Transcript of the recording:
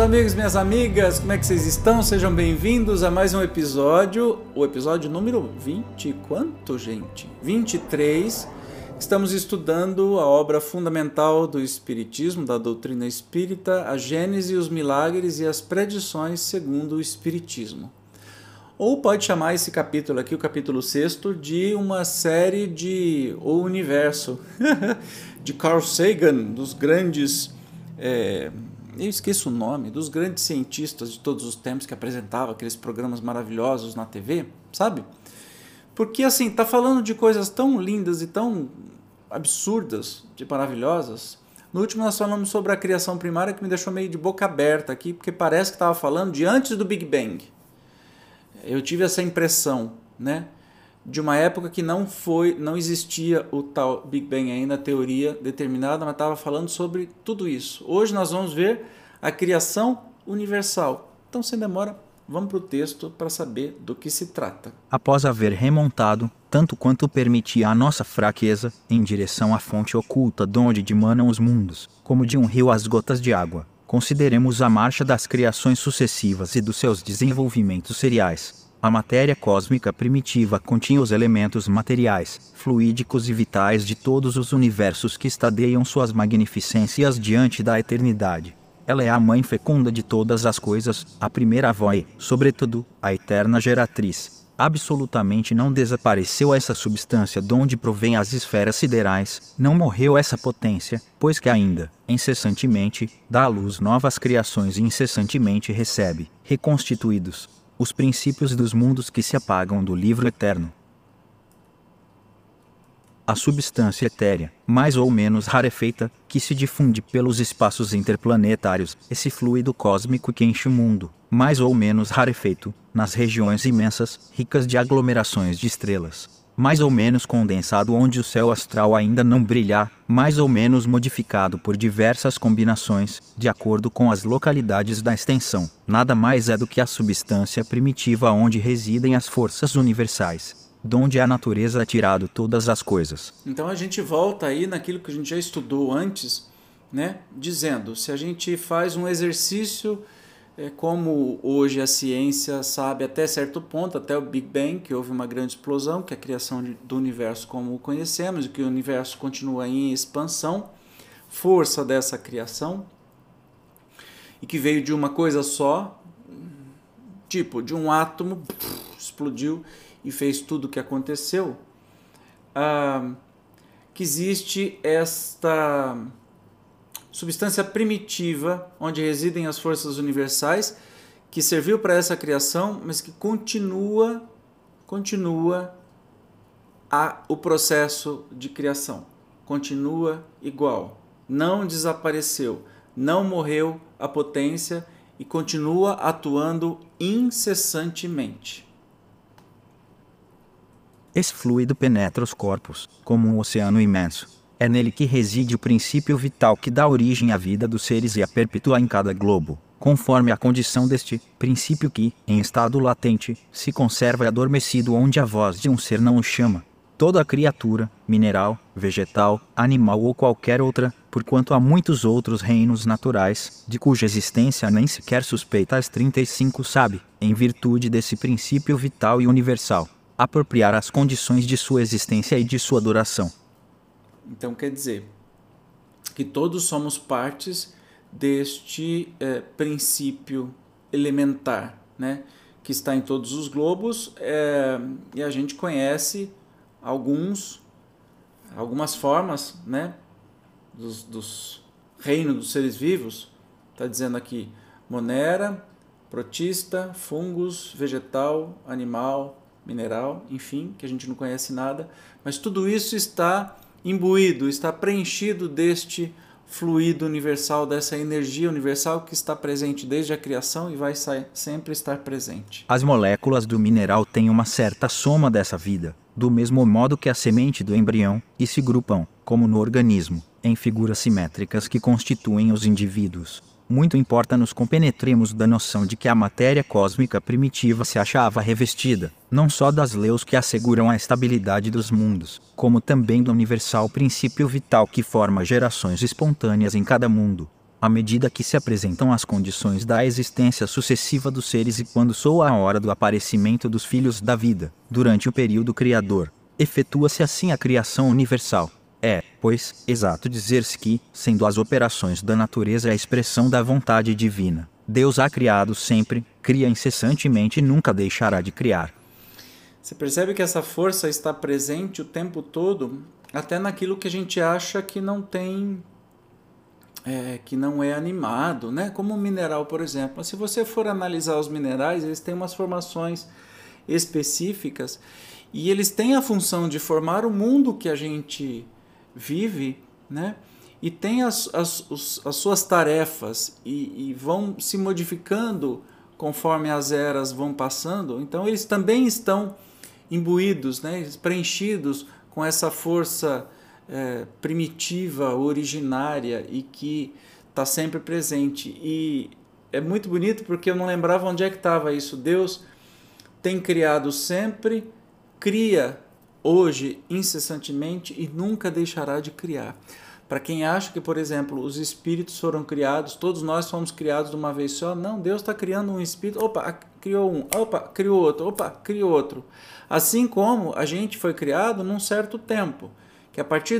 Amigos, minhas amigas, como é que vocês estão? Sejam bem-vindos a mais um episódio, o episódio número 20, quanto, gente? 23. Estamos estudando a obra fundamental do Espiritismo, da doutrina espírita, a Gênese, os milagres e as predições segundo o Espiritismo. Ou pode chamar esse capítulo aqui, o capítulo 6, de uma série de O Universo, de Carl Sagan, dos grandes. É, eu esqueço o nome, dos grandes cientistas de todos os tempos que apresentavam aqueles programas maravilhosos na TV, sabe? Porque assim, tá falando de coisas tão lindas e tão absurdas, de maravilhosas. No último nós falamos sobre a criação primária que me deixou meio de boca aberta aqui, porque parece que estava falando de antes do Big Bang. Eu tive essa impressão, né? De uma época que não foi, não existia o tal Big Bang ainda, a teoria determinada, mas estava falando sobre tudo isso. Hoje nós vamos ver a criação universal. Então, sem demora, vamos para o texto para saber do que se trata. Após haver remontado, tanto quanto permitia a nossa fraqueza, em direção à fonte oculta donde dimanam os mundos, como de um rio as gotas de água, consideremos a marcha das criações sucessivas e dos seus desenvolvimentos seriais. A matéria cósmica primitiva continha os elementos materiais, fluídicos e vitais de todos os universos que estadeiam suas magnificências diante da eternidade. Ela é a mãe fecunda de todas as coisas, a primeira avó e, sobretudo, a eterna geratriz. Absolutamente não desapareceu essa substância donde provém as esferas siderais, não morreu essa potência, pois que ainda, incessantemente, dá à luz novas criações e incessantemente recebe, reconstituídos, os princípios dos mundos que se apagam do livro eterno. A substância etérea, mais ou menos rarefeita, que se difunde pelos espaços interplanetários, esse fluido cósmico que enche o mundo, mais ou menos rarefeito, nas regiões imensas, ricas de aglomerações de estrelas, mais ou menos condensado onde o céu astral ainda não brilhar, mais ou menos modificado por diversas combinações, de acordo com as localidades da extensão. Nada mais é do que a substância primitiva onde residem as forças universais, donde a natureza ha tirado todas as coisas. Então a gente volta aí naquilo que a gente já estudou antes, né? Dizendo, se a gente faz um exercício é, como hoje a ciência sabe até certo ponto, até o Big Bang, que houve uma grande explosão, que é a criação de, do universo como o conhecemos, e que o universo continua em expansão, força dessa criação, e que veio de uma coisa só, tipo, de um átomo, explodiu e fez tudo o que aconteceu, ah, que existe esta substância primitiva onde residem as forças universais que serviu para essa criação, mas que continua continua a, o processo de criação. Continua igual. Não desapareceu, não morreu a potência e continua atuando incessantemente. Esse fluido penetra os corpos, como um oceano imenso. É nele que reside o princípio vital que dá origem à vida dos seres e a perpetua em cada globo, conforme a condição deste princípio que, em estado latente, se conserva adormecido onde a voz de um ser não o chama. Toda criatura, mineral, vegetal, animal ou qualquer outra, porquanto há muitos outros reinos naturais, de cuja existência nem sequer suspeita as 35 sabe, em virtude desse princípio vital e universal, apropriar as condições de sua existência e de sua duração. Então quer dizer que todos somos partes deste é, princípio elementar, né? que está em todos os globos é, e a gente conhece alguns algumas formas né? dos, dos reino dos seres vivos, está dizendo aqui monera, protista, fungos, vegetal, animal, mineral, enfim, que a gente não conhece nada, mas tudo isso está imbuído, está preenchido deste fluido universal, dessa energia universal que está presente desde a criação e vai sempre estar presente. As moléculas do mineral têm uma certa soma dessa vida, do mesmo modo que a semente do embrião, e se grupam, como no organismo, em figuras simétricas que constituem os indivíduos muito importa nos compenetremos da noção de que a matéria cósmica primitiva se achava revestida, não só das leis que asseguram a estabilidade dos mundos, como também do universal princípio vital que forma gerações espontâneas em cada mundo. À medida que se apresentam as condições da existência sucessiva dos seres e quando soa a hora do aparecimento dos filhos da vida, durante o período criador, efetua-se assim a criação universal é, pois, exato dizer-se que, sendo as operações da natureza a expressão da vontade divina, Deus há criado sempre, cria incessantemente e nunca deixará de criar. Você percebe que essa força está presente o tempo todo, até naquilo que a gente acha que não tem. É, que não é animado, né? como o mineral, por exemplo. Se você for analisar os minerais, eles têm umas formações específicas e eles têm a função de formar o mundo que a gente vive, né? E tem as, as, as suas tarefas e, e vão se modificando conforme as eras vão passando. Então eles também estão imbuídos, né? preenchidos com essa força é, primitiva, originária e que está sempre presente. E é muito bonito porque eu não lembrava onde é que estava isso. Deus tem criado sempre, cria hoje, incessantemente e nunca deixará de criar. Para quem acha que, por exemplo, os espíritos foram criados, todos nós fomos criados de uma vez só, não, Deus está criando um espírito, opa, criou um, opa, criou outro, opa, criou outro. Assim como a gente foi criado num certo tempo, que a partir